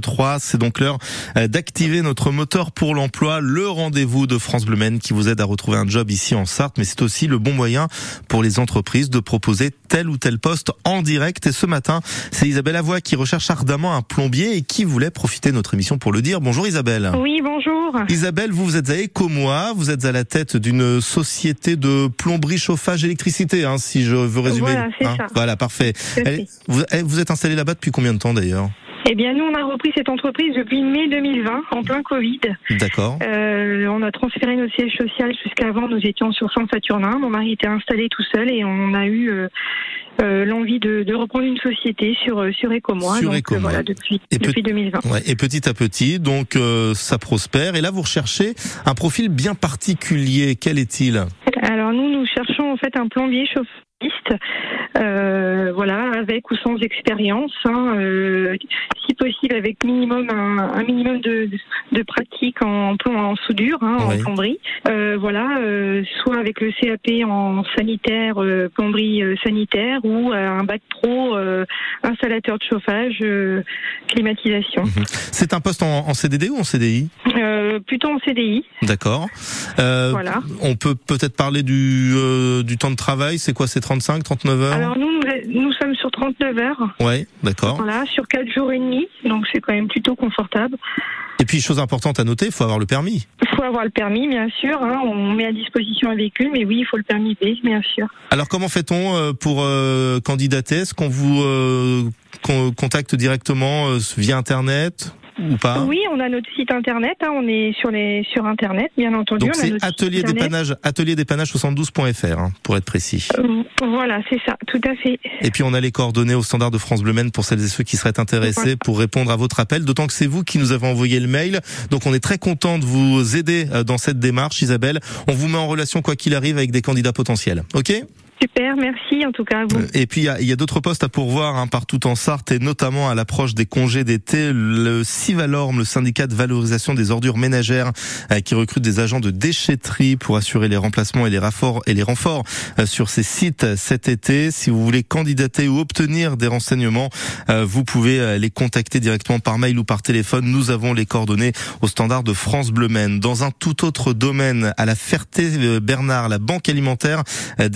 3, c'est donc l'heure euh, d'activer notre moteur pour l'emploi, le rendez-vous de France Bleu qui vous aide à retrouver un job ici en Sarthe, mais c'est aussi le bon moyen pour les entreprises de proposer tel ou tel poste en direct. Et ce matin, c'est Isabelle Avoie qui recherche ardemment un plombier et qui voulait profiter de notre émission pour le dire. Bonjour Isabelle. Oui, bonjour. Isabelle, vous, vous êtes à Ecomois, vous êtes à la tête d'une société de plomberie, chauffage, électricité, hein, si je veux résumer. Voilà, Hein, ça. voilà parfait. Elle- vous, vous êtes installé là-bas depuis combien de temps d'ailleurs? Eh bien, nous, on a repris cette entreprise depuis mai 2020, en plein Covid. D'accord. Euh, on a transféré notre siège social jusqu'avant, nous étions sur Saint-Saturnin. Mon mari était installé tout seul et on a eu euh, euh, l'envie de, de reprendre une société sur euh, sur Ecomois. Sur Donc, Ecomois. euh, voilà, depuis, Et depuis 2020. Ouais, et petit à petit, donc euh, ça prospère. Et là, vous recherchez un profil bien particulier. Quel est-il? Alors, nous, nous cherchons en fait un plombier chauffagiste, euh, voilà, avec ou sans expérience, hein, euh, si possible avec minimum un, un minimum de, de pratique en en soudure, hein, Oui. en plomberie, Euh, voilà, euh, soit avec le CAP en sanitaire, euh, plomberie sanitaire, ou un bac pro euh, installateur de chauffage, euh, climatisation. C'est un poste en, en CDD ou en CDI Euh, plutôt en CDI, D'accord. Euh, voilà. On peut peut-être parler du, euh, du temps de travail. C'est quoi C'est 35, 39 heures? Alors nous, nous, nous sommes sur 39 heures. Ouais, d'accord. Voilà, sur quatre jours et demi, donc c'est quand même plutôt confortable. Et puis, chose importante à noter, il faut avoir le permis. Il faut avoir le permis, bien sûr. hein, on met à disposition un véhicule, mais oui, il faut le permis B, bien sûr. Alors, comment fait-on euh, pour euh, candidater? Est-ce qu'on vous euh, con- contacte directement euh, via Internet? Ou pas Oui, on a notre site internet. hein, on est sur les sur internet, bien entendu. Donc c'est atelier dépannage atelier dépannage 72.fr hein, pour être précis. Euh, Voilà, c'est ça, tout à fait. Et puis on a les coordonnées au standard de France Bleu Maine pour celles et ceux qui seraient intéressés Voilà. pour répondre à votre appel. D'autant que c'est vous qui nous avez envoyé le mail. Donc on est très content de vous aider euh, dans cette démarche, Isabelle. On vous met en relation quoi qu'il arrive avec des candidats potentiels. Ok? Super, merci en tout cas à vous. Et puis il y a, a d'autres postes à pourvoir hein, partout en Sarthe et notamment à l'approche des congés d'été. Le Civalorme, le syndicat de valorisation des ordures ménagères, euh, qui recrute des agents de déchetterie pour assurer les remplacements et les renforts et les renforts euh, sur ces sites cet été. Si vous voulez candidater ou obtenir des renseignements, euh, vous pouvez euh, les contacter directement par mail ou par téléphone. Nous avons les coordonnées au standard de France Bleu Maine. Dans un tout autre domaine, à la Ferté-Bernard, la banque alimentaire euh,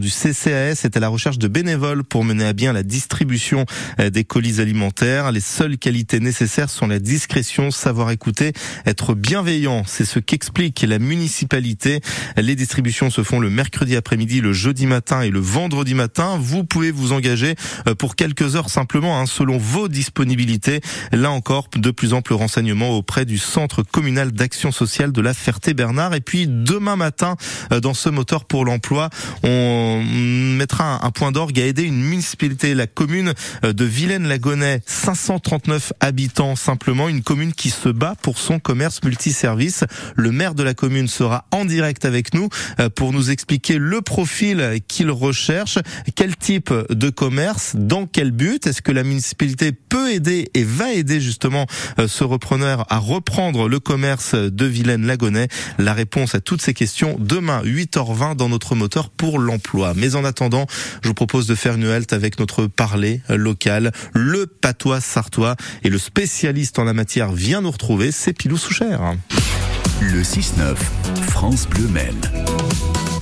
du CCAS est à la recherche de bénévoles pour mener à bien la distribution euh, des colis alimentaires. Les seules qualités nécessaires sont la discrétion, savoir écouter, être bienveillant. C'est ce qu'explique la municipalité. Les distributions se font le mercredi après-midi, le jeudi matin et le vendredi matin. Vous pouvez vous engager euh, pour quelques heures simplement, hein, selon vos disponibilités. Là encore, de plus amples renseignements auprès du Centre communal d'action sociale de la Ferté-Bernard. Et puis demain matin, euh, dans ce moteur pour l'emploi, on um, mettra un, point d'orgue à aider une municipalité, la commune euh, de Vilaine-Lagonais, 539 habitants simplement, une commune qui se bat pour son commerce multiservice. Le maire de la commune sera en direct avec nous euh, pour nous expliquer le profil qu'il recherche, quel type de commerce, dans quel but, est-ce que la municipalité peut aider et va aider justement euh, ce repreneur à reprendre le commerce de Vilaine-Lagonais. La réponse à toutes ces questions demain 8h20 dans notre moteur pour l'emploi. Mais en je vous propose de faire une halte avec notre parler local, le patois sartois et le spécialiste en la matière vient nous retrouver, c'est Pilou Souchère. Le 6-9, France Bleu Maine.